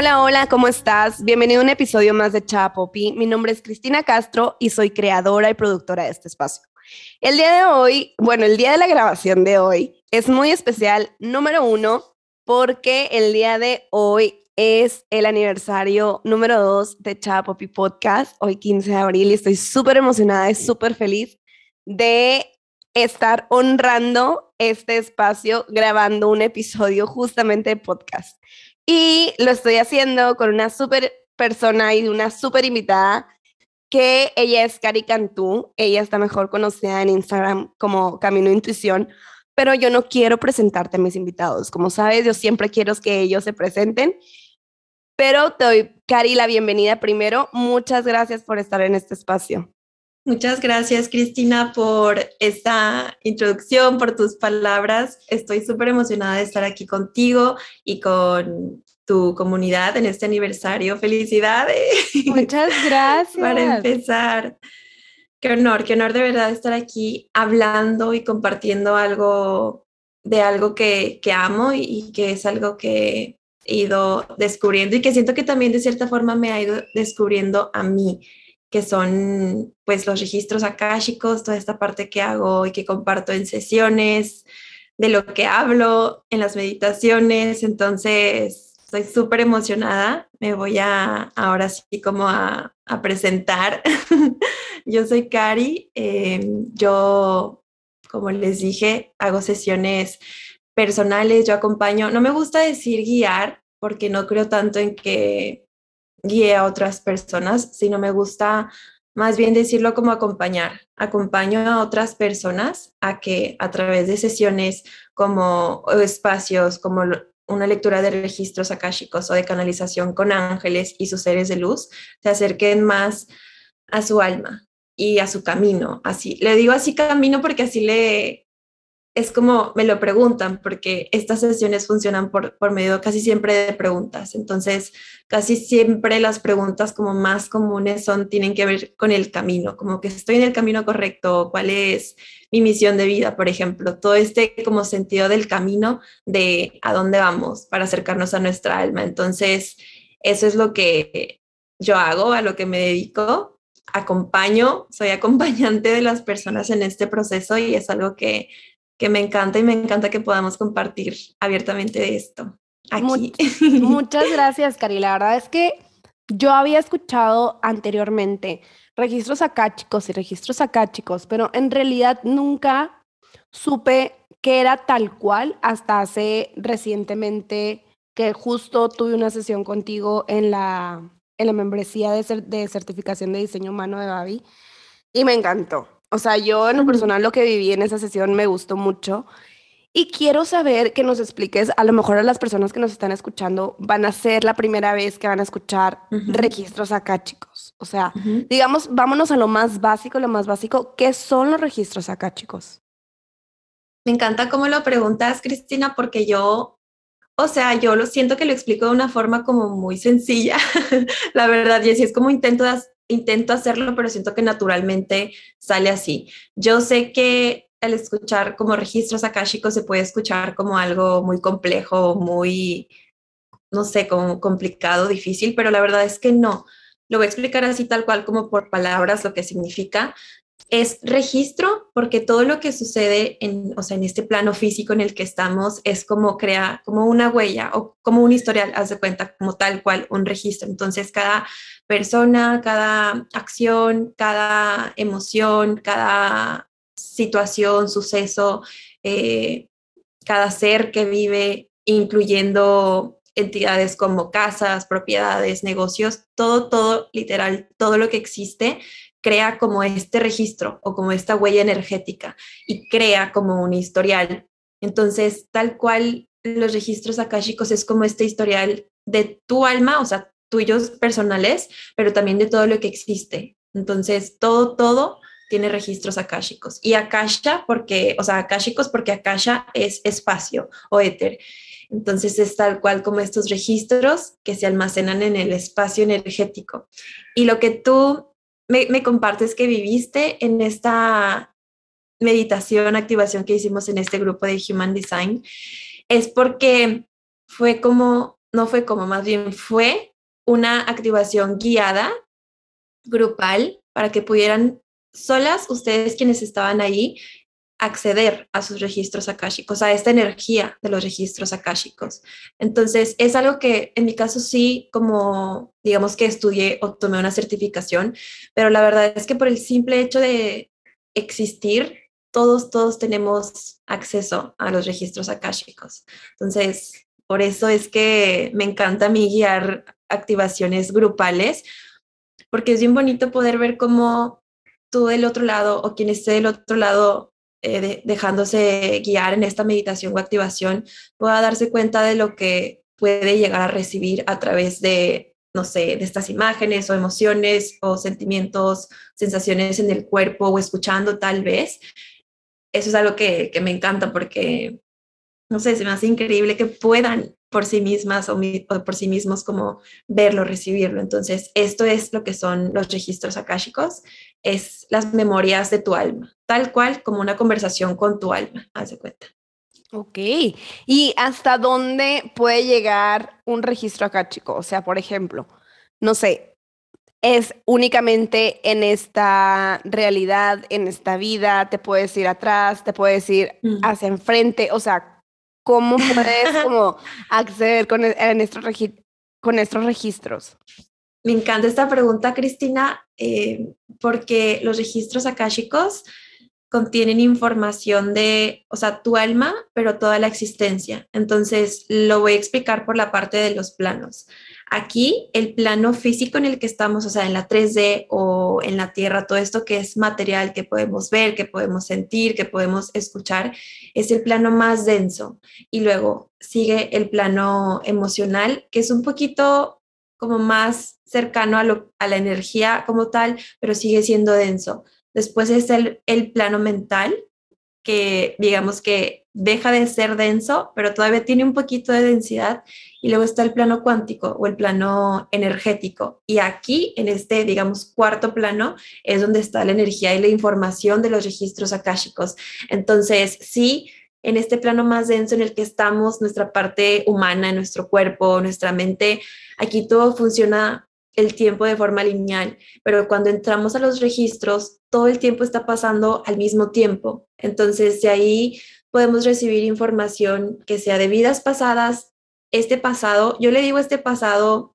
Hola, hola, ¿cómo estás? Bienvenido a un episodio más de Chapopi. Mi nombre es Cristina Castro y soy creadora y productora de este espacio. El día de hoy, bueno, el día de la grabación de hoy es muy especial, número uno, porque el día de hoy es el aniversario número dos de Chapopi Podcast, hoy 15 de abril, y estoy súper emocionada y súper feliz de estar honrando este espacio grabando un episodio justamente de podcast. Y lo estoy haciendo con una súper persona y una súper invitada que ella es Cari Cantú. Ella está mejor conocida en Instagram como Camino Intuición, pero yo no quiero presentarte a mis invitados. Como sabes, yo siempre quiero que ellos se presenten. Pero te doy, Cari, la bienvenida primero. Muchas gracias por estar en este espacio. Muchas gracias, Cristina, por esta introducción, por tus palabras. Estoy súper emocionada de estar aquí contigo y con tu comunidad en este aniversario. Felicidades. Muchas gracias. Para empezar, qué honor, qué honor de verdad estar aquí hablando y compartiendo algo de algo que, que amo y que es algo que he ido descubriendo y que siento que también de cierta forma me ha ido descubriendo a mí que son pues los registros akáshicos, toda esta parte que hago y que comparto en sesiones, de lo que hablo en las meditaciones, entonces estoy súper emocionada, me voy a ahora sí como a, presentar. yo soy Cari, em, yo como les dije, hago sesiones personales, yo acompaño, no me gusta decir guiar porque no creo tanto en que guíe a otras personas, sino me gusta más bien decirlo como acompañar. Acompaño a otras personas a que a través de sesiones como espacios, como una lectura de registros akáshicos o de canalización con ángeles y sus seres de luz, se acerquen más a su alma y a su camino. Así, le digo así camino porque así le, es como me lo preguntan, porque estas sesiones funcionan por, por medio casi siempre de preguntas. Entonces, casi siempre las preguntas como más comunes son, tienen que ver con el camino, como que estoy en el camino correcto, cuál es mi misión de vida, por ejemplo, todo este como sentido del camino de a dónde vamos para acercarnos a nuestra alma. Entonces, eso es lo que yo hago, a lo que me dedico. Acompaño, soy acompañante de las personas en este proceso y es algo que que me encanta y me encanta que podamos compartir abiertamente esto. Aquí. muchas gracias, Cari. La verdad es que yo había escuchado anteriormente registros acá, chicos, y registros acá, chicos, pero en realidad nunca supe que era tal cual hasta hace recientemente que justo tuve una sesión contigo en la, en la membresía de, de certificación de diseño humano de Babi y me encantó. O sea, yo en lo personal lo que viví en esa sesión me gustó mucho. Y quiero saber que nos expliques, a lo mejor a las personas que nos están escuchando van a ser la primera vez que van a escuchar registros acá, chicos. O sea, digamos, vámonos a lo más básico, lo más básico. ¿Qué son los registros acá, chicos? Me encanta cómo lo preguntas, Cristina, porque yo, o sea, yo lo siento que lo explico de una forma como muy sencilla, la verdad, y así es como intento intento hacerlo, pero siento que naturalmente sale así. Yo sé que al escuchar como registros akáshicos se puede escuchar como algo muy complejo, muy, no sé, como complicado, difícil, pero la verdad es que no. Lo voy a explicar así tal cual como por palabras lo que significa es registro porque todo lo que sucede en, o sea, en este plano físico en el que estamos es como crea como una huella o como un historial, haz de cuenta, como tal cual, un registro. Entonces, cada persona, cada acción, cada emoción, cada situación, suceso, eh, cada ser que vive, incluyendo entidades como casas, propiedades, negocios, todo, todo, literal, todo lo que existe crea como este registro o como esta huella energética y crea como un historial. Entonces, tal cual los registros akáshicos es como este historial de tu alma, o sea, tuyos personales, pero también de todo lo que existe. Entonces, todo, todo tiene registros akáshicos. Y akasha, porque, o sea, akáshicos porque akasha es espacio o éter. Entonces es tal cual como estos registros que se almacenan en el espacio energético. Y lo que tú me, compartes que viviste en esta meditación, activación que hicimos en este grupo de Human Design, es porque fue como no fue como, más bien fue una activación guiada, grupal, para que pudieran solas ustedes quienes estaban ahí acceder a sus registros akáshicos, a esta energía de los registros akáshicos. Entonces, es algo que en mi caso sí, como digamos que estudié o tomé una certificación, pero la verdad es que por el simple hecho de existir, todos, todos tenemos acceso a los registros akáshicos. Entonces, por eso es que me encanta mí guiar activaciones grupales, porque es bien bonito poder ver cómo tú del otro lado o quien esté del otro lado eh, dejándose guiar en esta meditación o activación pueda darse cuenta de lo que puede llegar a recibir a través de, no sé, de estas imágenes o emociones o sentimientos, sensaciones en el cuerpo o escuchando tal vez. Eso es algo que, que me encanta porque, no sé, se me hace increíble que puedan por sí mismas o, por sí mismos como verlo, recibirlo. Entonces, esto es lo que son los registros akáshicos, es las memorias de tu alma, tal cual como una conversación con tu alma, haz de cuenta. Ok, ¿y hasta dónde puede llegar un registro akáshico? O sea, por ejemplo, no sé, es únicamente en esta realidad, en esta vida, te puedes ir atrás, te puedes ir mm. hacia enfrente, o sea, ¿Cómo puedes como acceder con, e, estos con estos registros? Me encanta esta pregunta, Cristina, eh, porque los registros akáshicos contienen información de, o sea, tu alma, pero toda la existencia. Entonces, lo voy a explicar por la parte de los planos. Aquí, el plano físico en el que estamos, o sea, en la 3D o en la Tierra, todo esto que es material que podemos ver, que podemos sentir, que podemos escuchar, es el plano más denso. Y luego sigue el plano emocional, que es un poquito como más cercano a, la energía como tal, pero sigue siendo denso. Después es el plano mental, digamos que deja de ser denso, pero todavía tiene un poquito de densidad. Y luego está el plano cuántico o el plano energético. Y aquí, en este, digamos, cuarto plano, es donde está la energía y la información de los registros akáshicos. Entonces, sí, en este plano más denso en el que estamos, nuestra parte humana, nuestro cuerpo, nuestra mente, aquí todo funciona el tiempo de forma lineal, pero cuando entramos a los registros, todo el tiempo está pasando al mismo tiempo. Entonces, de ahí podemos recibir información que sea de vidas pasadas, este pasado, yo le digo este pasado,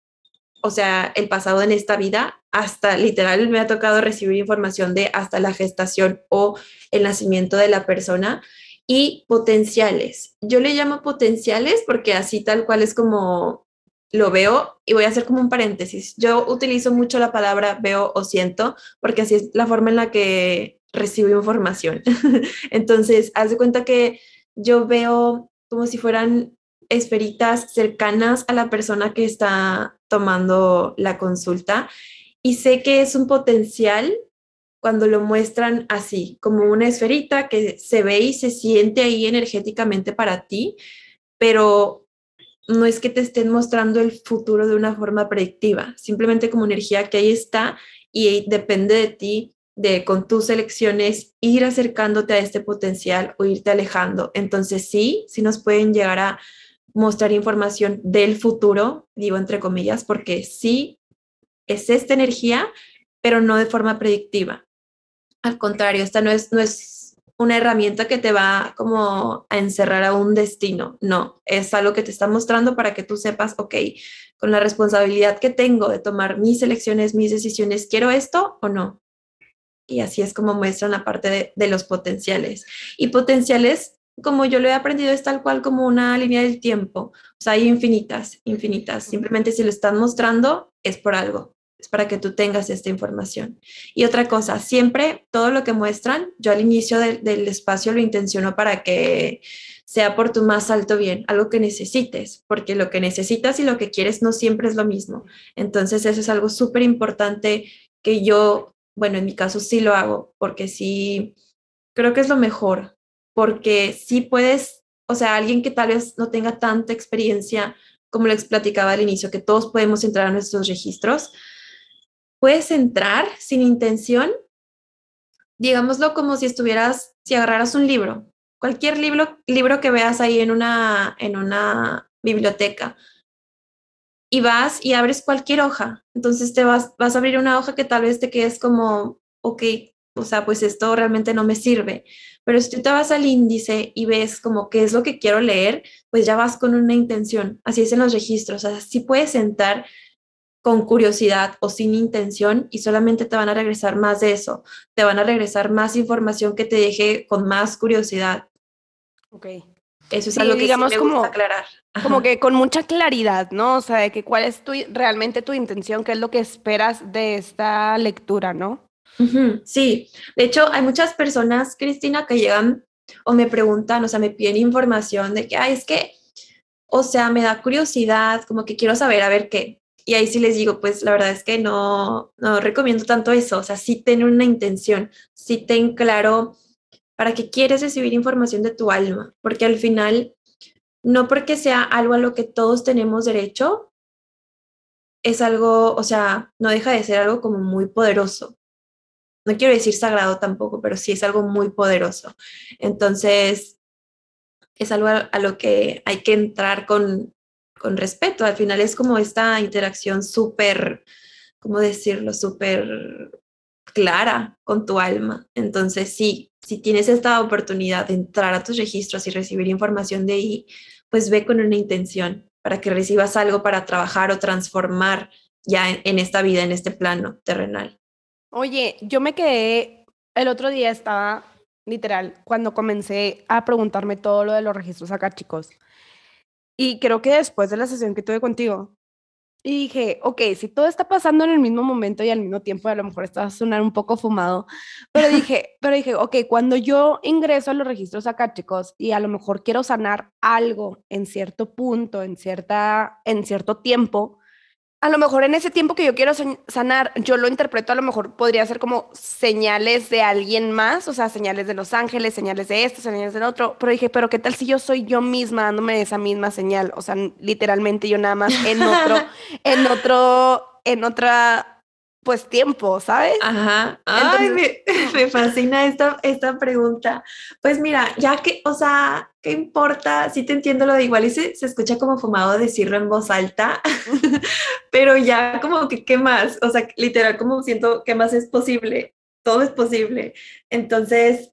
o sea, el pasado en esta vida, hasta literal me ha tocado recibir información de hasta la gestación o el nacimiento de la persona y potenciales. Yo le llamo potenciales porque así tal cual es como lo veo y voy a hacer como un paréntesis. Yo utilizo mucho la palabra veo o siento porque así es la forma en la que recibo información. Entonces, haz de cuenta que yo veo como si fueran esferitas cercanas a la persona que está tomando la consulta y sé que es un potencial cuando lo muestran así, como una esferita que se ve y se siente ahí energéticamente para ti, pero no es que te estén mostrando el futuro de una forma predictiva, simplemente como energía que ahí está y depende de ti de con tus elecciones ir acercándote a este potencial o irte alejando. Entonces sí, sí nos pueden llegar a mostrar información del futuro, digo entre comillas, porque sí es esta energía, pero no de forma predictiva. Al contrario, esta no es, no es una herramienta que te va como a encerrar a un destino. No, es algo que te está mostrando para que tú sepas, ok, con la responsabilidad que tengo de tomar mis elecciones, mis decisiones, ¿quiero esto o no? Y así es como muestran la parte de, de los potenciales. Y potenciales, como yo lo he aprendido, es tal cual como una línea del tiempo. O sea, hay infinitas, infinitas. Simplemente si lo están mostrando, es por algo para que tú tengas esta información. Y otra cosa, siempre todo lo que muestran, yo al inicio del espacio lo intenciono para que sea por tu más alto bien, algo que necesites, porque lo que necesitas y lo que quieres no siempre es lo mismo. Entonces eso es algo súper importante que yo, bueno, en mi caso sí lo hago, porque sí, creo que es lo mejor, porque sí puedes, o sea, alguien que tal vez no tenga tanta experiencia, como les platicaba al inicio, que todos podemos entrar a nuestros registros, puedes entrar sin intención, digámoslo como si estuvieras, si agarraras un libro, cualquier libro, libro que veas ahí en una, en una biblioteca, y vas y abres cualquier hoja. Entonces te vas, vas a abrir una hoja que tal vez te quedes como, ok, o sea, pues esto realmente no me sirve. Pero si tú te vas al índice y ves como qué es lo que quiero leer, pues ya vas con una intención. Así es en los registros. O sea, sí puedes sentar con curiosidad o sin intención y solamente te van a regresar más de eso. Te van a regresar más información que te deje con más curiosidad. Ok. Eso es algo que digamos sí me como, aclarar. Como que con mucha claridad, ¿no? O sea, de que cuál es tu, realmente tu intención, qué es lo que esperas de esta lectura, ¿no? Sí, de hecho hay muchas personas, Cristina, que llegan o me preguntan, o sea, me piden información de que, ay, es que, o sea, me da curiosidad, como que quiero saber a ver qué. Y ahí sí les digo, pues la verdad es que no, no recomiendo tanto eso, o sea, sí ten una intención, sí ten claro para qué quieres recibir información de tu alma, porque al final, no porque sea algo a lo que todos tenemos derecho, es algo, o sea, no deja de ser algo como muy poderoso no quiero decir sagrado tampoco, pero sí es algo muy poderoso. Entonces, es algo a, lo que hay que entrar con, con respeto. Al final es como esta interacción súper, ¿cómo decirlo? Súper clara con tu alma. Entonces, sí, si tienes esta oportunidad de entrar a tus registros y recibir información de ahí, pues ve con una intención para que recibas algo para trabajar o transformar ya en esta vida, en este plano terrenal. Oye, yo me quedé, el otro día estaba, literal, cuando comencé a preguntarme todo lo de los registros acá, chicos. Y creo que después de la sesión que tuve contigo, y dije, ok, si todo está pasando en el mismo momento y al mismo tiempo, a lo mejor está a sonar un poco fumado, pero dije, pero dije, ok, cuando yo ingreso a los registros acá, chicos, y a lo mejor quiero sanar algo en cierto punto, en, cierta, en cierto tiempo, a lo mejor en ese tiempo que yo quiero sanar, yo lo interpreto, a lo mejor podría ser como señales de alguien más, o sea, señales de los ángeles, señales de esto, señales del otro, pero dije, pero ¿qué tal si yo soy yo misma dándome esa misma señal? O sea, literalmente yo nada más en otro, en otro, en otra pues tiempo, ¿sabes? Ajá. Ay, me, fascina esta, esta pregunta. Pues mira, ya que, o sea, ¿qué importa? Sí te entiendo lo de igual y se, se escucha como fumado decirlo en voz alta, pero ya como que, ¿qué más? O sea, literal, como siento, ¿qué más es posible? Todo es posible. Entonces,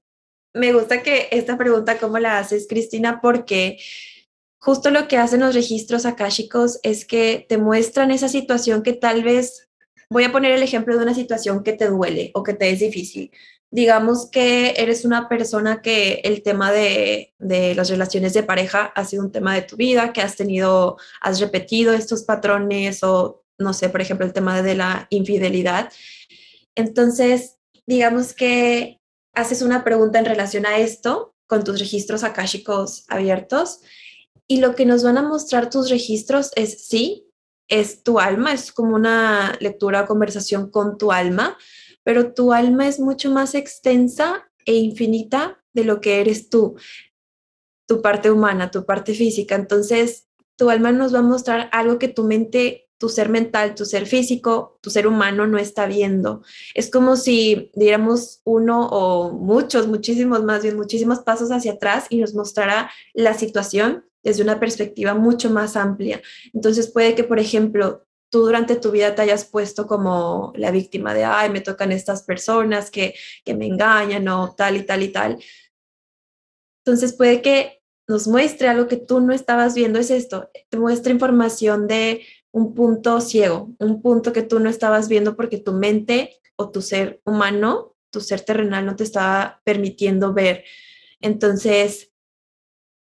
me gusta que esta pregunta, ¿cómo la haces, Cristina? Porque justo lo que hacen los registros akáshicos es que te muestran esa situación que tal vez Voy a poner el ejemplo de una situación que te duele o que te es difícil. Digamos que eres una persona que el tema de, de las relaciones de pareja ha sido un tema de tu vida, que has tenido, has repetido estos patrones o, no sé, por ejemplo, el tema de la infidelidad. Entonces, digamos que haces una pregunta en relación a esto con tus registros akáshicos abiertos y lo que nos van a mostrar tus registros es sí, es tu alma, es como una lectura o conversación con tu alma, pero tu alma es mucho más extensa e infinita de lo que eres tú, tu parte humana, tu parte física. Entonces, tu alma nos va a mostrar algo que tu mente, tu ser mental, tu ser físico, tu ser humano no está viendo. Es como si diéramos uno o muchos, muchísimos más bien, muchísimos pasos hacia atrás y nos mostrara la situación desde una perspectiva mucho más amplia. Entonces puede que, por ejemplo, tú durante tu vida te hayas puesto como la víctima de, ay, me tocan estas personas que, que me engañan o tal y tal y tal. Entonces puede que nos muestre algo que tú no estabas viendo, es esto, te muestra información de un punto ciego, un punto que tú no estabas viendo porque tu mente o tu ser humano, tu ser terrenal no te estaba permitiendo ver. Entonces,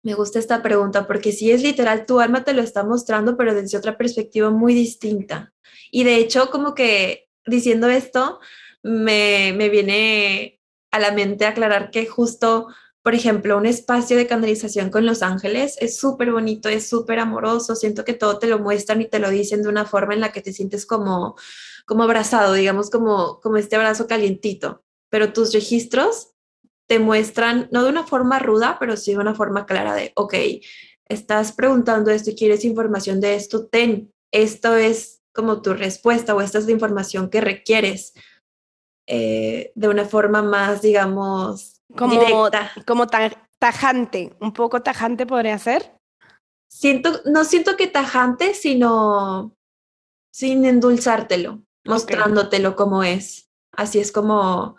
me gusta esta pregunta porque si es literal, tu alma te lo está mostrando, pero desde otra perspectiva muy distinta. Y de hecho, como que diciendo esto, me, me viene a la mente aclarar que justo, por ejemplo, un espacio de canalización con los ángeles es súper bonito, es súper amoroso, siento que todo te lo muestran y te lo dicen de una forma en la que te sientes como, como abrazado, digamos, como, como este abrazo calientito, pero tus registros te muestran, no de una forma ruda, pero sí de una forma clara de, ok, estás preguntando esto y quieres información de esto, ten, esto es como tu respuesta o esta es la información que requieres eh, de una forma más, digamos, como, directa. Como tajante, un poco tajante podría ser. siento, no siento que tajante, sino sin endulzártelo, mostrándotelo como es. Así es como,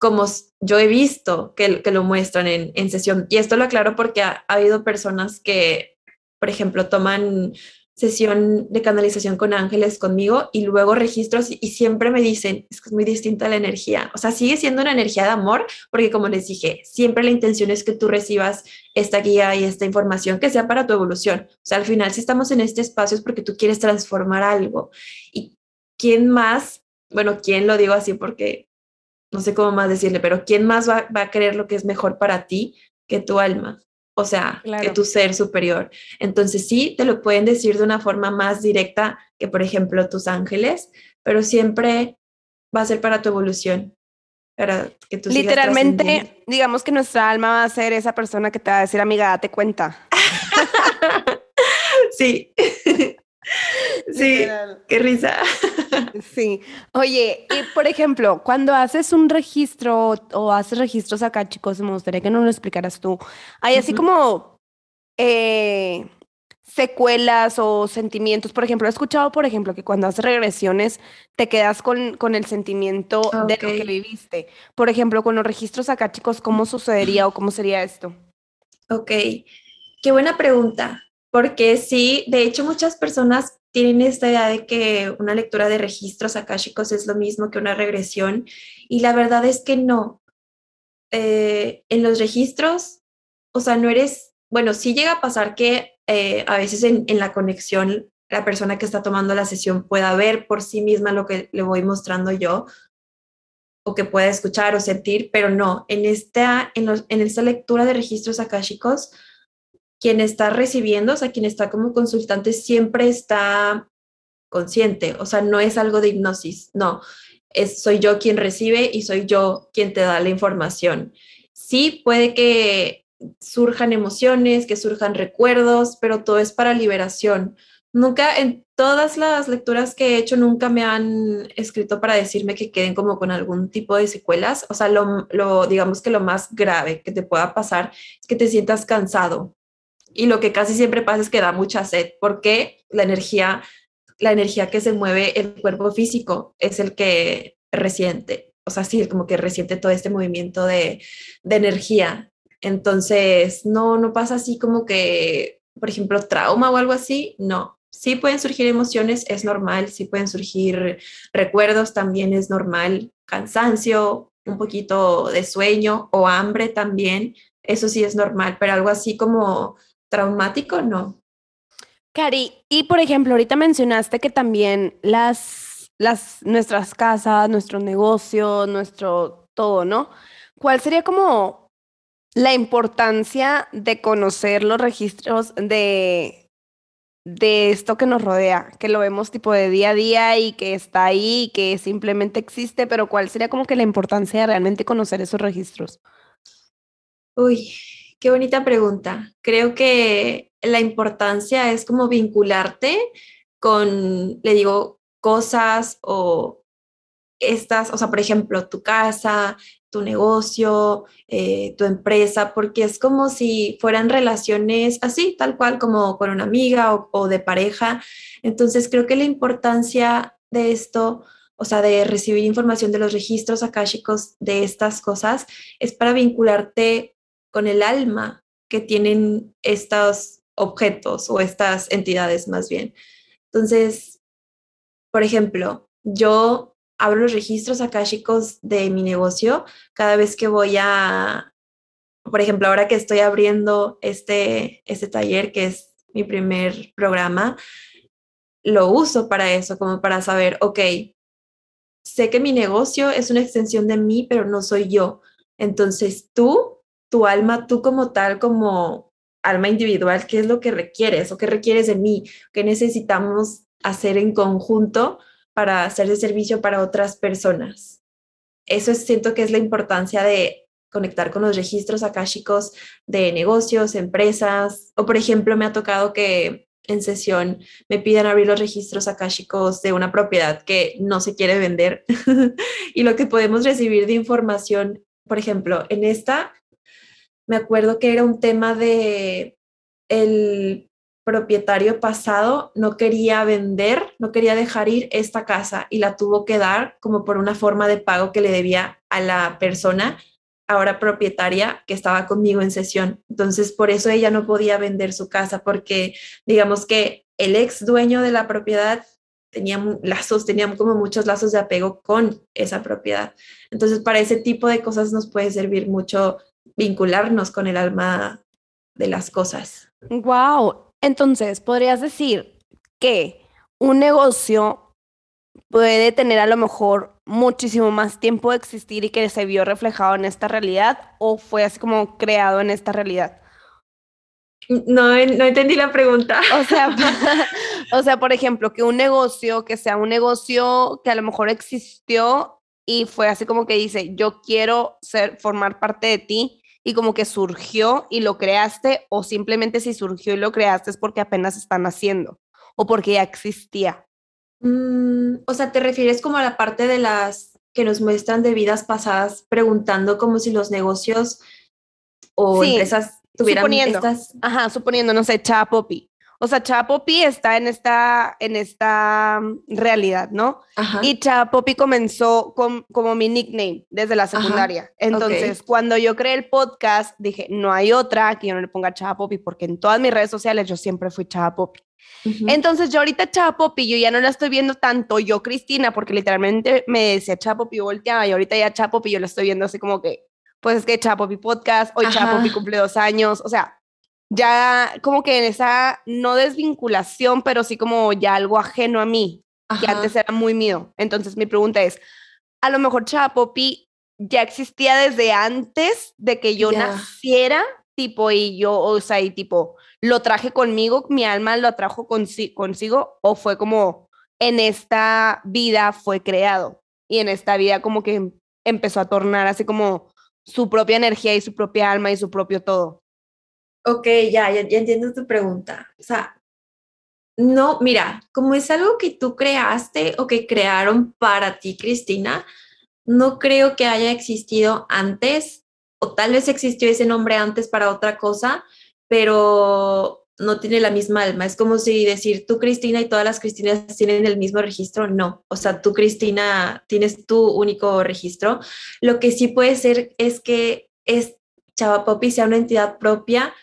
como yo he visto que, lo muestran en, sesión. Y esto lo aclaro porque ha, ha habido personas que, por ejemplo, toman sesión de canalización con ángeles conmigo y luego registros y siempre me dicen, es que es muy distinta la energía. O sea, sigue siendo una energía de amor, porque como les dije, siempre la intención es que tú recibas esta guía y esta información que sea para tu evolución. O sea, al final, si estamos en este espacio es porque tú quieres transformar algo. ¿Y quién más? Bueno, ¿quién lo digo así? Porque no sé cómo más decirle, pero ¿quién más va, va a querer lo que es mejor para ti que tu alma? o sea, que tu ser superior. Entonces sí, te lo pueden decir de una forma más directa que, por ejemplo, tus ángeles, pero siempre va a ser para tu evolución. Para que tú Literalmente, digamos que nuestra alma va a ser esa persona que te va a decir, amiga, date cuenta. sí. sí, qué risa. Sí. Oye, y por ejemplo, cuando haces un registro o haces registros acá, chicos, me gustaría que nos lo explicaras tú. Hay así como eh, secuelas o sentimientos. Por ejemplo, he escuchado, por ejemplo, que cuando haces regresiones te quedas con, con el sentimiento de lo que viviste. Por ejemplo, con los registros acá, chicos, ¿cómo sucedería o cómo sería esto? Ok, qué buena pregunta. Porque sí, de hecho muchas personas tienen esta idea de que una lectura de registros akáshicos es lo mismo que una regresión y la verdad es que no. Eh, en los registros, o sea, no eres, bueno, sí llega a pasar que eh, a veces en, en, la conexión la persona que está tomando la sesión pueda ver por sí misma lo que le voy mostrando yo o que pueda escuchar o sentir, pero no, en esta, en, los, en esta lectura de registros akáshicos, quien está recibiendo, o sea, quien está como consultante siempre está consciente, o sea, no es algo de hipnosis, no, es, soy yo quien recibe y soy yo quien te da la información. Sí, puede que surjan emociones, que surjan recuerdos, pero todo es para liberación. Nunca, en todas las lecturas que he hecho, nunca me han escrito para decirme que queden como con algún tipo de secuelas. O sea, lo, lo digamos que lo más grave que te pueda pasar es que te sientas cansado, y lo que casi siempre pasa es que da mucha sed, porque la energía, la energía que se mueve el cuerpo físico es el que resiente, o sea, sí, como que resiente todo este movimiento de, de energía. Entonces, no, no pasa así como que, por ejemplo, trauma o algo así, no. Sí pueden surgir emociones, es normal, sí pueden surgir recuerdos, también es normal, cansancio, un poquito de sueño o hambre también, eso sí es normal, pero algo así como traumático, no. Cari, y por ejemplo, ahorita mencionaste que también las, las, nuestras casas, nuestro negocio, nuestro todo, ¿no? ¿Cuál sería como la importancia de conocer los registros de, de esto que nos rodea, que lo vemos tipo de día a día y que está ahí y que simplemente existe, pero cuál sería como que la importancia de realmente conocer esos registros? Uy, Qué bonita pregunta. Creo que la importancia es como vincularte con, le digo, cosas o estas, o sea, por ejemplo, tu casa, tu negocio, eh, tu empresa, porque es como si fueran relaciones así, tal cual como con una amiga o, de pareja. Entonces, creo que la importancia de esto o sea, de recibir información de los registros akáshicos de estas cosas, es para vincularte con el alma que tienen estos objetos o estas entidades más bien. Entonces, por ejemplo, yo abro los registros akáshicos de mi negocio cada vez que voy a, por ejemplo, ahora que estoy abriendo este, este taller, que es mi primer programa, lo uso para eso, como para saber, ok, sé que mi negocio es una extensión de mí, pero no soy yo. Entonces tú tu alma, tú como tal, como alma individual, qué es lo que requieres o qué requieres de mí, qué necesitamos hacer en conjunto para hacer de servicio para otras personas. Eso es, siento que es la importancia de conectar con los registros akáshicos de negocios, empresas, o por ejemplo me ha tocado que en sesión me pidan abrir los registros akáshicos de una propiedad que no se quiere vender. Y lo que podemos recibir de información, por ejemplo, en esta me acuerdo que era un tema de el propietario pasado no quería vender, no quería dejar ir esta casa y la tuvo que dar como por una forma de pago que le debía a la persona ahora propietaria que estaba conmigo en sesión. Entonces, por eso ella no podía vender su casa porque digamos que el ex dueño de la propiedad tenía lazos, tenía como muchos lazos de apego con esa propiedad. Entonces, para ese tipo de cosas nos puede servir mucho vincularnos con el alma de las cosas. Wow, entonces, podrías decir que un negocio puede tener a lo mejor muchísimo más tiempo de existir y que se vio reflejado en esta realidad o fue así como creado en esta realidad. No, no entendí la pregunta. O sea, o sea, por ejemplo, que un negocio, que sea un negocio que a lo mejor existió y fue así como que dice, yo quiero ser, formar parte de ti y como que surgió y lo creaste o simplemente si surgió y lo creaste es porque apenas están haciendo o porque ya existía? Mm, o sea, ¿te refieres como a la parte de las que nos muestran de vidas pasadas preguntando como si los negocios o empresas tuvieran suponiendo, estas... Ajá, suponiendo, no sé, Chapopi. O sea, Chapopi está en esta, en esta mm, realidad, ¿no? Y Chapopi comenzó con, como mi nickname desde la secundaria. Entonces, cuando yo creé el podcast, dije, no hay otra que yo no le ponga Chapopi, porque en todas mis redes sociales yo siempre fui Chapopi. Entonces, yo ahorita Chapopi, yo ya no la estoy viendo tanto yo, Cristina, porque literalmente me decía Chapopi, volteaba, y ahorita ya Chapopi, yo la estoy viendo así como que, pues es que Chapopi Podcast, hoy Chapopi cumple dos años, o sea, ya como que en esa no desvinculación, pero sí como ya algo ajeno a mí, que antes era muy mío. Entonces mi pregunta es, a lo mejor Chapopi ya existía desde antes de que yo naciera, tipo, y yo, o sea, y tipo, lo traje conmigo, mi alma lo trajo consigo, o fue como en esta vida fue creado y en esta vida como que empezó a tornar así como su propia energía y su propia alma y su propio todo. Ok, ya, ya, entiendo tu pregunta. O sea, no, mira, como es algo que tú creaste o que crearon para ti, Cristina, no creo que haya existido antes, o tal vez existió ese nombre antes para otra cosa, pero no tiene la misma alma. Es como si decir tú, Cristina, y todas las Cristinas tienen el mismo registro. No, o sea, tú, Cristina, tienes tu único registro. Lo que sí puede ser es que es Chava Popi sea una entidad propia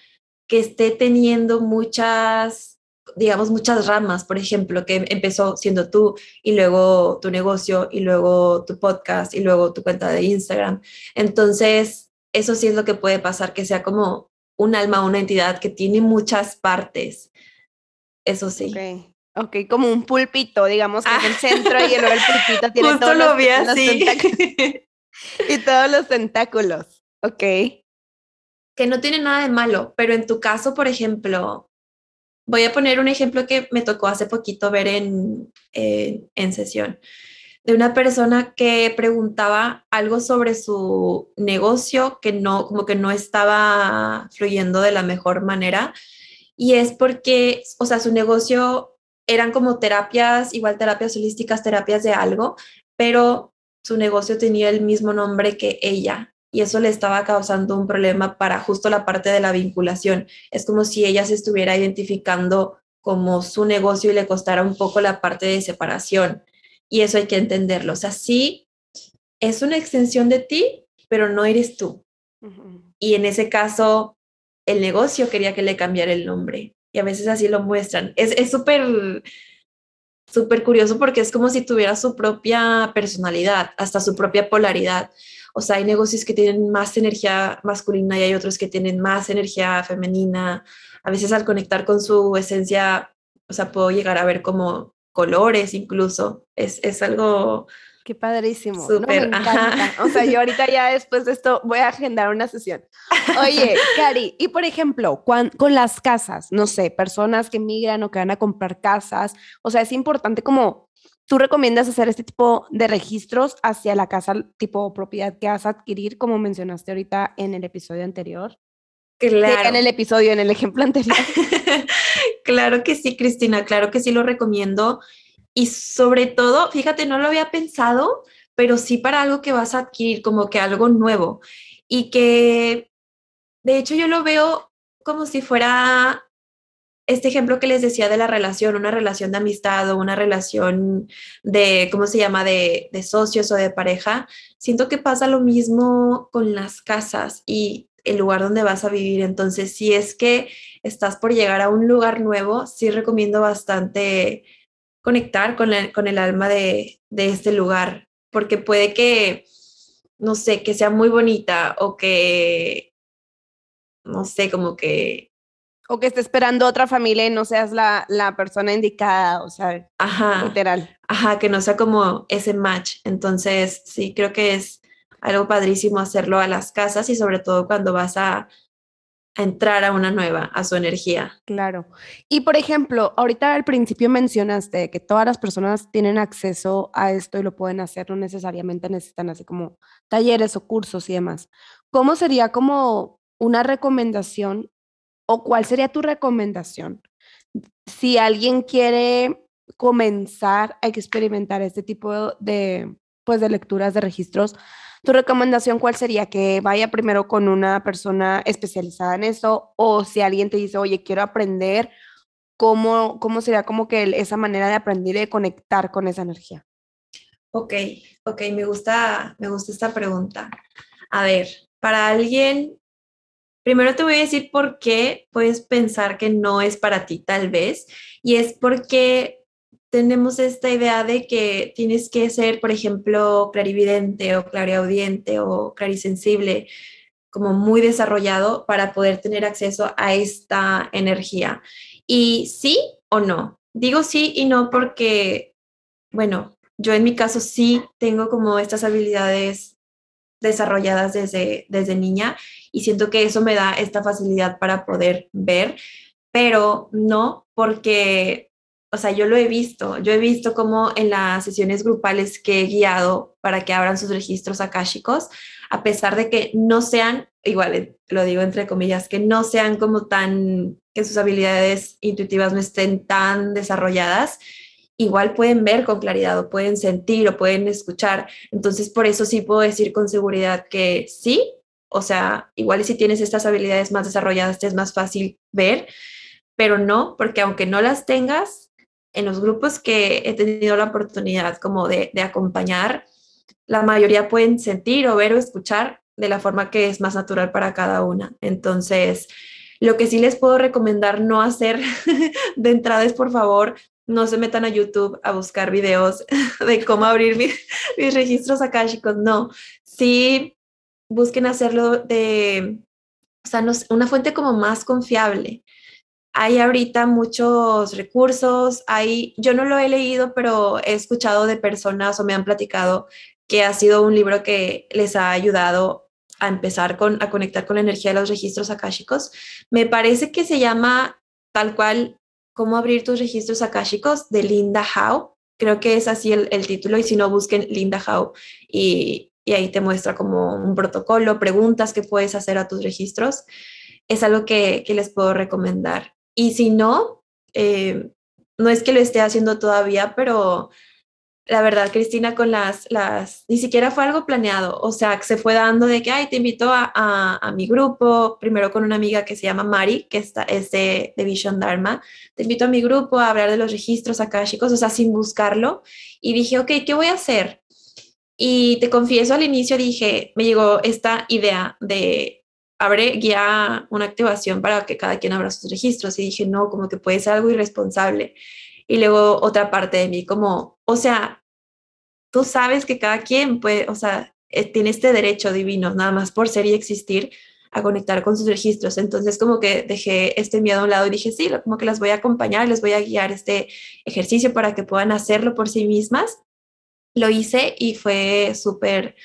que esté teniendo muchas, digamos, muchas ramas, por ejemplo, que empezó siendo tú y luego tu negocio y luego tu podcast y luego tu cuenta de Instagram. Entonces, eso sí es lo que puede pasar, que sea como un alma, una entidad que tiene muchas partes. Eso sí. Ok, okay como un pulpito, digamos, que es el centro y el, el pulpito tiene todos lo vi así. y todos los tentáculos. Ok que no tiene nada de malo, pero en tu caso, por ejemplo, voy a poner un ejemplo que me tocó hace poquito ver en, en sesión, de una persona que preguntaba algo sobre su negocio que no, como que no estaba fluyendo de la mejor manera. Y es porque, o sea, su negocio eran como terapias, igual terapias holísticas, terapias de algo, pero su negocio tenía el mismo nombre que ella y eso le estaba causando un problema para justo la parte de la vinculación. Es como si ella se estuviera identificando como su negocio y le costara un poco la parte de separación. Y eso hay que entenderlo. O sea, sí, es una extensión de ti, pero no eres tú. Y en ese caso, el negocio quería que le cambiara el nombre. Y a veces así lo muestran. Es súper, súper curioso porque es como si tuviera su propia personalidad, hasta su propia polaridad. O sea, hay negocios que tienen más energía masculina y hay otros que tienen más energía femenina. A veces al conectar con su esencia, o sea, puedo llegar a ver como colores incluso. Es, es algo... Qué padrísimo. Súper, O sea, yo ahorita ya después de esto voy a agendar una sesión. Oye, Cari, y por ejemplo, con las casas, no sé, personas que migran o que van a comprar casas, o sea, es importante como ¿Tú recomiendas hacer este tipo de registros hacia la casa tipo propiedad que vas a adquirir, como mencionaste ahorita en el episodio anterior? Claro. En el episodio, en el ejemplo anterior. claro que sí, Cristina, claro que sí lo recomiendo. Y sobre todo, fíjate, no lo había pensado, pero sí para algo que vas a adquirir, como que algo nuevo. Y que, de hecho, yo lo veo como si fuera este ejemplo que les decía de la relación, una relación de amistad o una relación de, ¿cómo se llama?, de, de socios o de pareja, siento que pasa lo mismo con las casas y el lugar donde vas a vivir. Entonces, si es que estás por llegar a un lugar nuevo, sí recomiendo bastante conectar con, el alma de, de este lugar, porque puede que, no sé, que sea muy bonita o que, no sé, como que o que esté esperando otra familia y no seas la, la persona indicada, o sea, ajá, literal. Ajá, que no sea como ese match. Entonces, sí, creo que es algo padrísimo hacerlo a las casas y sobre todo cuando vas a, a entrar a una nueva, a su energía. Claro. Y por ejemplo, ahorita al principio mencionaste que todas las personas tienen acceso a esto y lo pueden hacer, no necesariamente necesitan así como talleres o cursos y demás. ¿Cómo sería como una recomendación o cuál sería tu recomendación si alguien quiere comenzar a experimentar este tipo de, pues, de lecturas de registros? ¿Tu recomendación cuál sería? ¿Que vaya primero con una persona especializada en eso? O si alguien te dice, oye, quiero aprender, ¿cómo, cómo sería como que esa manera de aprender y de conectar con esa energía? Ok, ok, me gusta, me gusta esta pregunta. A ver, para alguien Primero te voy a decir por qué puedes pensar que no es para ti, tal vez, y es porque tenemos esta idea de que tienes que ser, por ejemplo, clarividente o clariaudiente o clarisensible, como muy desarrollado para poder tener acceso a esta energía. Y sí o no. Digo sí y no porque, bueno, yo en mi caso sí tengo como estas habilidades desarrolladas desde, desde niña y siento que eso me da esta facilidad para poder ver, pero no porque, o sea, yo lo he visto, yo he visto como en las sesiones grupales que he guiado para que abran sus registros akáshicos, a pesar de que no sean, igual lo digo entre comillas, que no sean como tan, que sus habilidades intuitivas no estén tan desarrolladas, igual pueden ver con claridad o pueden sentir o pueden escuchar. Entonces, por eso sí puedo decir con seguridad que sí, o sea, igual si tienes estas habilidades más desarrolladas, te es más fácil ver, pero no, porque aunque no las tengas, en los grupos que he tenido la oportunidad como de, acompañar, la mayoría pueden sentir o ver o escuchar de la forma que es más natural para cada una. Entonces, lo que sí les puedo recomendar no hacer de entrada es, por favor, no se metan a YouTube a buscar videos de cómo abrir mis registros akáshicos, no. Sí, busquen hacerlo de, o sea, una fuente como más confiable. Hay ahorita muchos recursos, hay, yo no lo he leído, pero he escuchado de personas o me han platicado que ha sido un libro que les ha ayudado a empezar con, a conectar con la energía de los registros akáshicos. Me parece que se llama tal cual Cómo abrir tus registros akáshicos de Linda Howe. Creo que es así el, título y si no, busquen Linda Howe y, ahí te muestra como un protocolo, preguntas que puedes hacer a tus registros. Es algo que, les puedo recomendar. Y si no, eh, no es que lo esté haciendo todavía, pero la verdad, Cristina, con las, las, ni siquiera fue algo planeado, o sea, se fue dando de que, ay, te invito a, a, mi grupo, primero con una amiga que se llama Mari, que está, es de, de, Vision Dharma, te invito a mi grupo a hablar de los registros acá, chicos, o sea, sin buscarlo, y dije, ok, ¿qué voy a hacer? Y te confieso, al inicio dije, me llegó esta idea de, abre guía una activación para que cada quien abra sus registros, y dije, no, como que puede ser algo irresponsable. Y luego otra parte de mí como, o sea, tú sabes que cada quien puede, o sea, eh, tiene este derecho divino, nada más por ser y existir, a conectar con sus registros. Entonces como que dejé este miedo a un lado y dije, sí, como que las voy a acompañar, les voy a guiar este ejercicio para que puedan hacerlo por sí mismas. Lo hice y fue súper,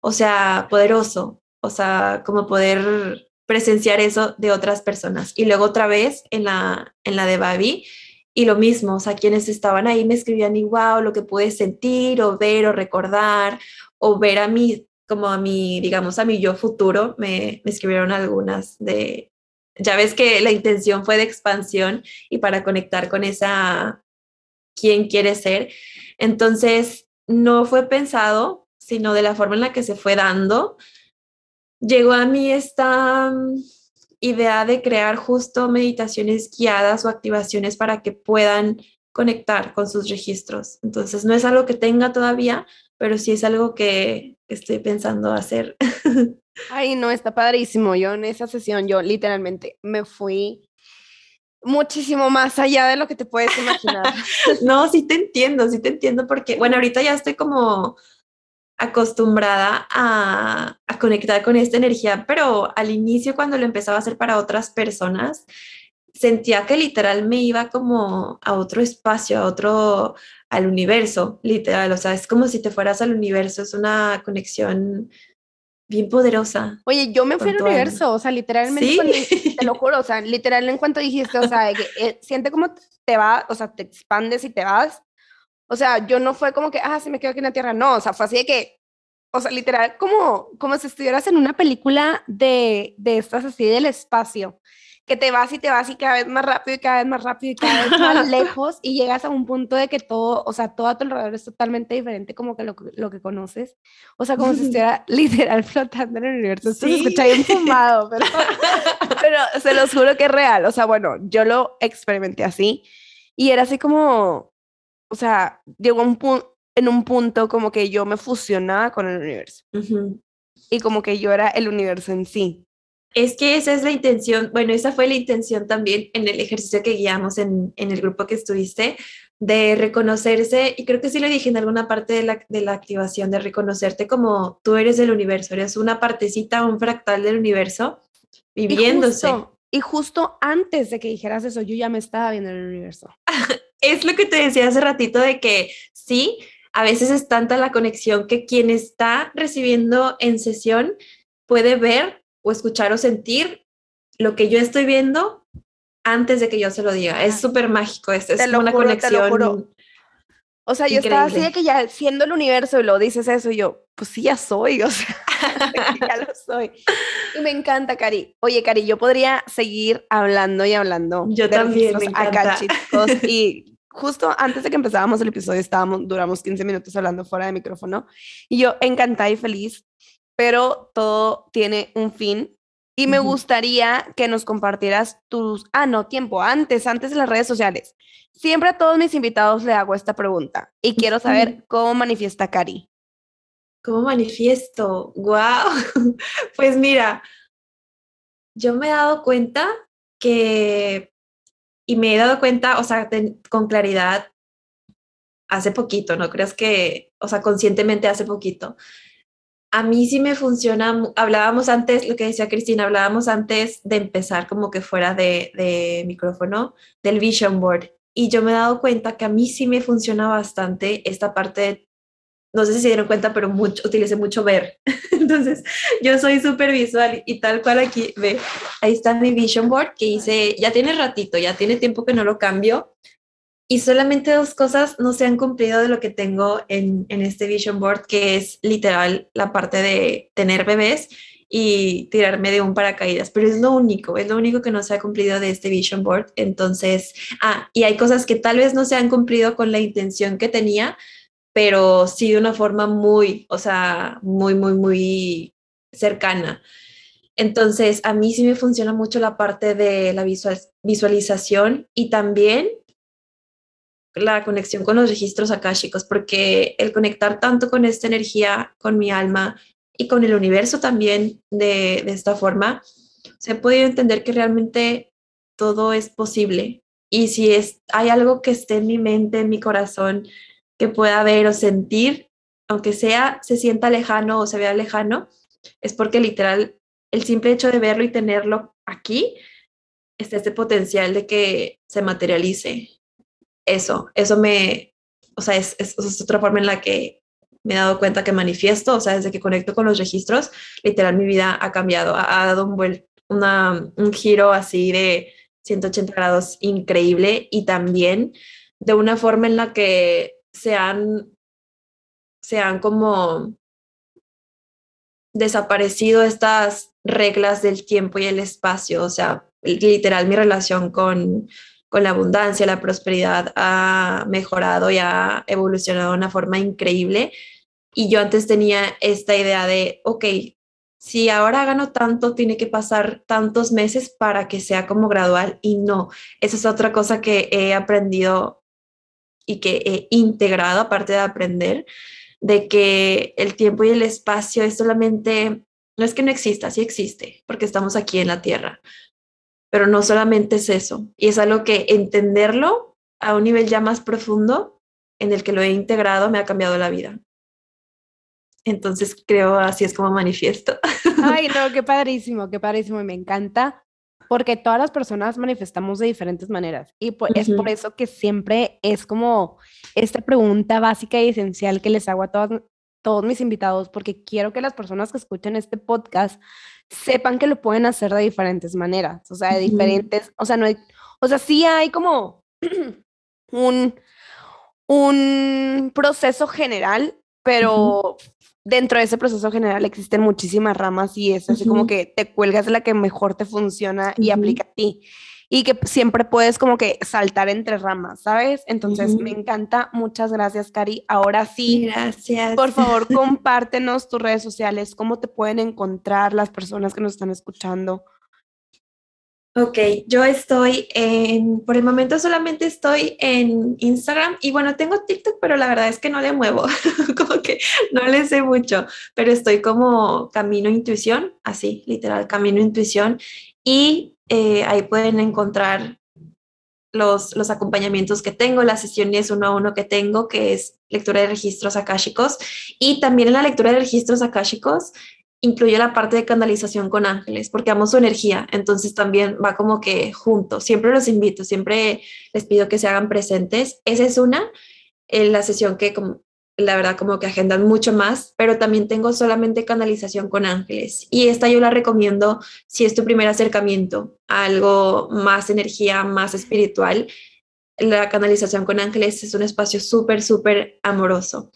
o sea, poderoso, o sea, como poder presenciar eso de otras personas. Y luego otra vez en la, en la de Babi, y lo mismo, o sea, quienes estaban ahí me escribían igual lo que pude sentir o ver o recordar o ver a mí, como a mi, digamos, a mi yo futuro, me, me escribieron algunas de, ya ves que la intención fue de expansión y para conectar con esa, quién quiere ser. Entonces, no fue pensado, sino de la forma en la que se fue dando. Llegó a mí esta idea de crear justo meditaciones guiadas o activaciones para que puedan conectar con sus registros. Entonces, no es algo que tenga todavía, pero sí es algo que estoy pensando hacer. Ay, no, está padrísimo. Yo en esa sesión, yo literalmente me fui muchísimo más allá de lo que te puedes imaginar. no, sí te entiendo, sí te entiendo, porque, bueno, ahorita ya estoy como acostumbrada a, a, conectar con esta energía, pero al inicio cuando lo empezaba a hacer para otras personas, sentía que literal me iba como a otro espacio, a otro, al universo, literal, o sea, es como si te fueras al universo, es una conexión bien poderosa. Oye, yo me fui al universo, o sea, literalmente, te lo juro, o sea, literal en cuanto dijiste, o sea, que, eh, siente como te va, o sea, te expandes y te vas. O sea, yo no fue como que, ah, se me quedo aquí en la Tierra, no, o sea, fue así de que, o sea, literal, como, como si estuvieras en una película de, de estas así del espacio que te vas y te vas y cada vez más rápido y cada vez más rápido y cada vez más lejos y llegas a un punto de que todo, o sea, todo a tu alrededor es totalmente diferente como que lo, lo que conoces. O sea, como si estuviera literal flotando en el universo. Esto se escucha bien fumado, pero, pero se los juro que es real. O sea, bueno, yo lo experimenté así y era así como, o sea, llegó un punto, en un punto como que yo me fusionaba con el universo. Y como que yo era el universo en sí. Es que esa es la intención, bueno, esa fue la intención también en el ejercicio que guiamos en, en el grupo que estuviste, de reconocerse, y creo que sí lo dije en alguna parte de la, de la activación, de reconocerte como tú eres el universo, eres una partecita, un fractal del universo, viviéndose. Y justo, antes de que dijeras eso, yo ya me estaba viendo en el universo. es lo que te decía hace ratito de que sí, a veces es tanta la conexión que quien está recibiendo en sesión puede ver o escuchar o sentir lo que yo estoy viendo antes de que yo se lo diga. Es súper mágico, es, es una conexión. O sea, yo estaba así de que ya siendo el universo y lo dices eso y yo, pues sí, ya soy, o sea, ya lo soy. Y me encanta, Cari. Oye, Cari, yo podría seguir hablando y hablando. Yo también, me encanta. chicos. Y justo antes de que empezábamos el episodio, estábamos, duramos 15 minutos hablando fuera de micrófono y yo encantada y feliz pero todo tiene un fin. Y me gustaría que nos compartieras tus, ah, no, tiempo, antes, antes de las redes sociales. Siempre a todos mis invitados le hago esta pregunta y quiero saber cómo manifiesta Cari. ¿Cómo manifiesto? ¡Wow! Pues mira, yo me he dado cuenta que, y me he dado cuenta, o sea, con claridad, hace poquito, no creas que, o sea, conscientemente hace poquito, a mí sí me funciona, hablábamos antes, lo que decía Cristina, hablábamos antes de empezar como que fuera de, micrófono, del vision board. Y yo me he dado cuenta que a mí sí me funciona bastante esta parte no sé si se dieron cuenta, pero mucho, utilicé mucho ver. Entonces, yo soy súper visual y tal cual aquí, ve, ahí está mi vision board que hice, ya tiene ratito, ya tiene tiempo que no lo cambio, y solamente dos cosas no se han cumplido de lo que tengo en, en este vision board, que es literal la parte de tener bebés y tirarme de un paracaídas, pero es lo único, es lo único que no se ha cumplido de este vision board. Entonces, ah, y hay cosas que tal vez no se han cumplido con la intención que tenía, pero sí de una forma muy, o sea, muy, muy, muy cercana. Entonces, a mí sí me funciona mucho la parte de la visual, visualización y también la conexión con los registros akáshicos, porque el conectar tanto con esta energía, con mi alma y con el universo también de, de esta forma, se podido entender que realmente todo es posible. Y si es, hay algo que esté en mi mente, en mi corazón, que pueda ver o sentir, aunque sea, se sienta lejano o se vea lejano, es porque literal el simple hecho de verlo y tenerlo aquí, está este potencial de que se materialice. Eso, eso me, o sea, es, es, otra forma en la que me he dado cuenta que manifiesto, o sea, desde que conecto con los registros, literal mi vida ha cambiado, ha, dado un, una, un giro así de 180 grados increíble y también de una forma en la que se han, como desaparecido estas reglas del tiempo y el espacio, o sea, literal mi relación con, con la abundancia, la prosperidad ha mejorado y ha evolucionado de una forma increíble. Y yo antes tenía esta idea de, ok, si ahora gano tanto, tiene que pasar tantos meses para que sea como gradual y no. Esa es otra cosa que he aprendido y que he integrado, aparte de aprender, de que el tiempo y el espacio es solamente, no es que no exista, sí existe, porque estamos aquí en la Tierra, pero no solamente es eso. Y es algo que entenderlo a un nivel ya más profundo, en el que lo he integrado, me ha cambiado la vida. Entonces creo así es como manifiesto. Ay, no, qué padrísimo, qué padrísimo me encanta porque todas las personas manifestamos de diferentes maneras y es por eso que siempre es como esta pregunta básica y esencial que les hago a todos, todos mis invitados porque quiero que las personas que escuchen este podcast sepan que lo pueden hacer de diferentes maneras, o sea, de diferentes, o sea, no hay, o sea, sí hay como un, un proceso general, pero dentro de ese proceso general existen muchísimas ramas y es así como que te cuelgas de la que mejor te funciona y aplica a ti. Y que siempre puedes como que saltar entre ramas, ¿sabes? Entonces me encanta. Muchas gracias, Cari. Ahora sí. Gracias. Por favor, compártenos tus redes sociales, cómo te pueden encontrar las personas que nos están escuchando. Ok, yo estoy en, por el momento solamente estoy en Instagram y bueno, tengo TikTok, pero la verdad es que no le muevo, como que no le sé mucho, pero estoy como Camino Intuición, así, literal, Camino Intuición, y eh, ahí pueden encontrar los, los acompañamientos que tengo, las sesiones uno a uno que tengo, que es lectura de registros akáshicos, y también en la lectura de registros akáshicos incluye la parte de canalización con ángeles, porque amo su energía, entonces también va como que junto. Siempre los invito, siempre les pido que se hagan presentes. Esa es una, eh, la sesión que como, la verdad como que agendan mucho más, pero también tengo solamente canalización con ángeles. Y esta yo la recomiendo si es tu primer acercamiento a algo más energía, más espiritual. La canalización con ángeles es un espacio súper, súper amoroso.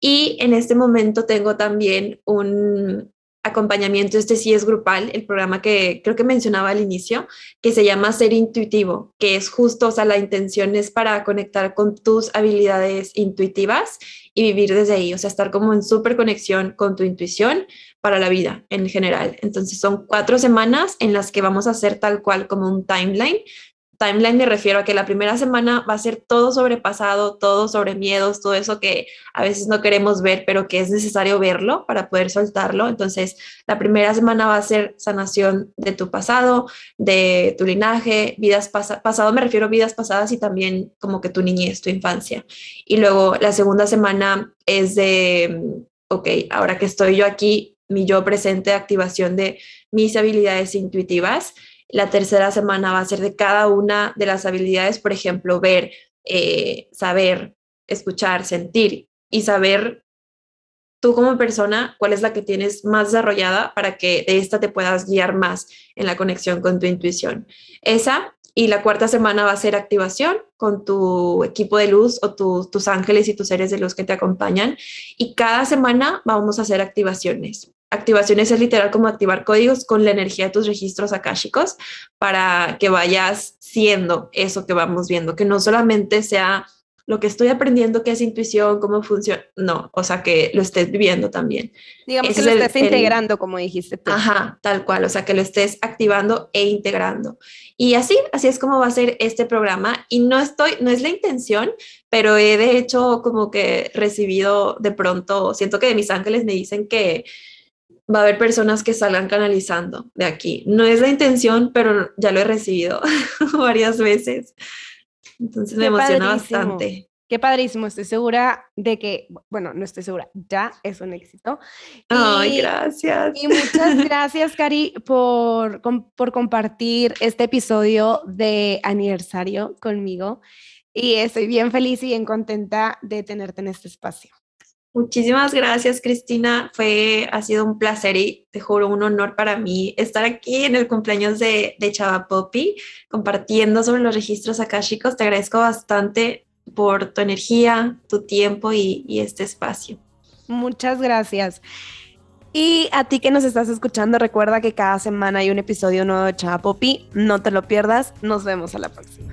Y en este momento tengo también un, acompañamiento, este sí es grupal, el programa que creo que mencionaba al inicio, que se llama Ser Intuitivo, que es justo, o sea, la intención es para conectar con tus habilidades intuitivas y vivir desde ahí, o sea, estar como en súper conexión con tu intuición para la vida en general. Entonces son cuatro semanas en las que vamos a hacer tal cual como un timeline timeline me refiero a que la primera semana va a ser todo sobre pasado, todo sobre miedos, todo eso que a veces no queremos ver, pero que es necesario verlo para poder soltarlo. Entonces, la primera semana va a ser sanación de tu pasado, de tu linaje, vidas pasadas, pasado me refiero a vidas pasadas y también como que tu niñez, tu infancia. Y luego la segunda semana es de, ok, ahora que estoy yo aquí, mi yo presente, activación de mis habilidades intuitivas la tercera semana va a ser de cada una de las habilidades, por ejemplo, ver, eh, saber, escuchar, sentir y saber tú como persona cuál es la que tienes más desarrollada para que de esta te puedas guiar más en la conexión con tu intuición. Esa y la cuarta semana va a ser activación con tu equipo de luz o tus ángeles y tus seres de luz que te acompañan. Y cada semana vamos a hacer activaciones. Activaciones es literal como activar códigos con la energía de tus registros akáshicos para que vayas siendo eso que vamos viendo, que no solamente sea lo que estoy aprendiendo, qué es intuición, cómo funciona, no, o sea, que lo estés viviendo también. Digamos que lo estés integrando, como dijiste tú. Ajá, tal cual, o sea, que lo estés activando e integrando. Y así, así es como va a ser este programa. Y no estoy, no es la intención, pero he de hecho como que recibido de pronto, siento que de mis ángeles me dicen que va a haber personas que salgan canalizando de aquí. No es la intención, pero ya lo he recibido varias veces. Entonces me emociona bastante. Qué padrísimo, estoy segura de que, bueno, no estoy segura, ya es un éxito. Ay, gracias. Y muchas gracias, Cari, por, por compartir este episodio de aniversario conmigo. Y estoy bien feliz y bien contenta de tenerte en este espacio. Muchísimas gracias, Cristina. Fue, ha sido un placer y te juro un honor para mí estar aquí en el cumpleaños de, de Chava Poppy, compartiendo sobre los registros chicos. Te agradezco bastante por tu energía, tu tiempo y, y este espacio. Muchas gracias. Y a ti que nos estás escuchando, recuerda que cada semana hay un episodio nuevo de Chava Poppy. No te lo pierdas. Nos vemos a la próxima.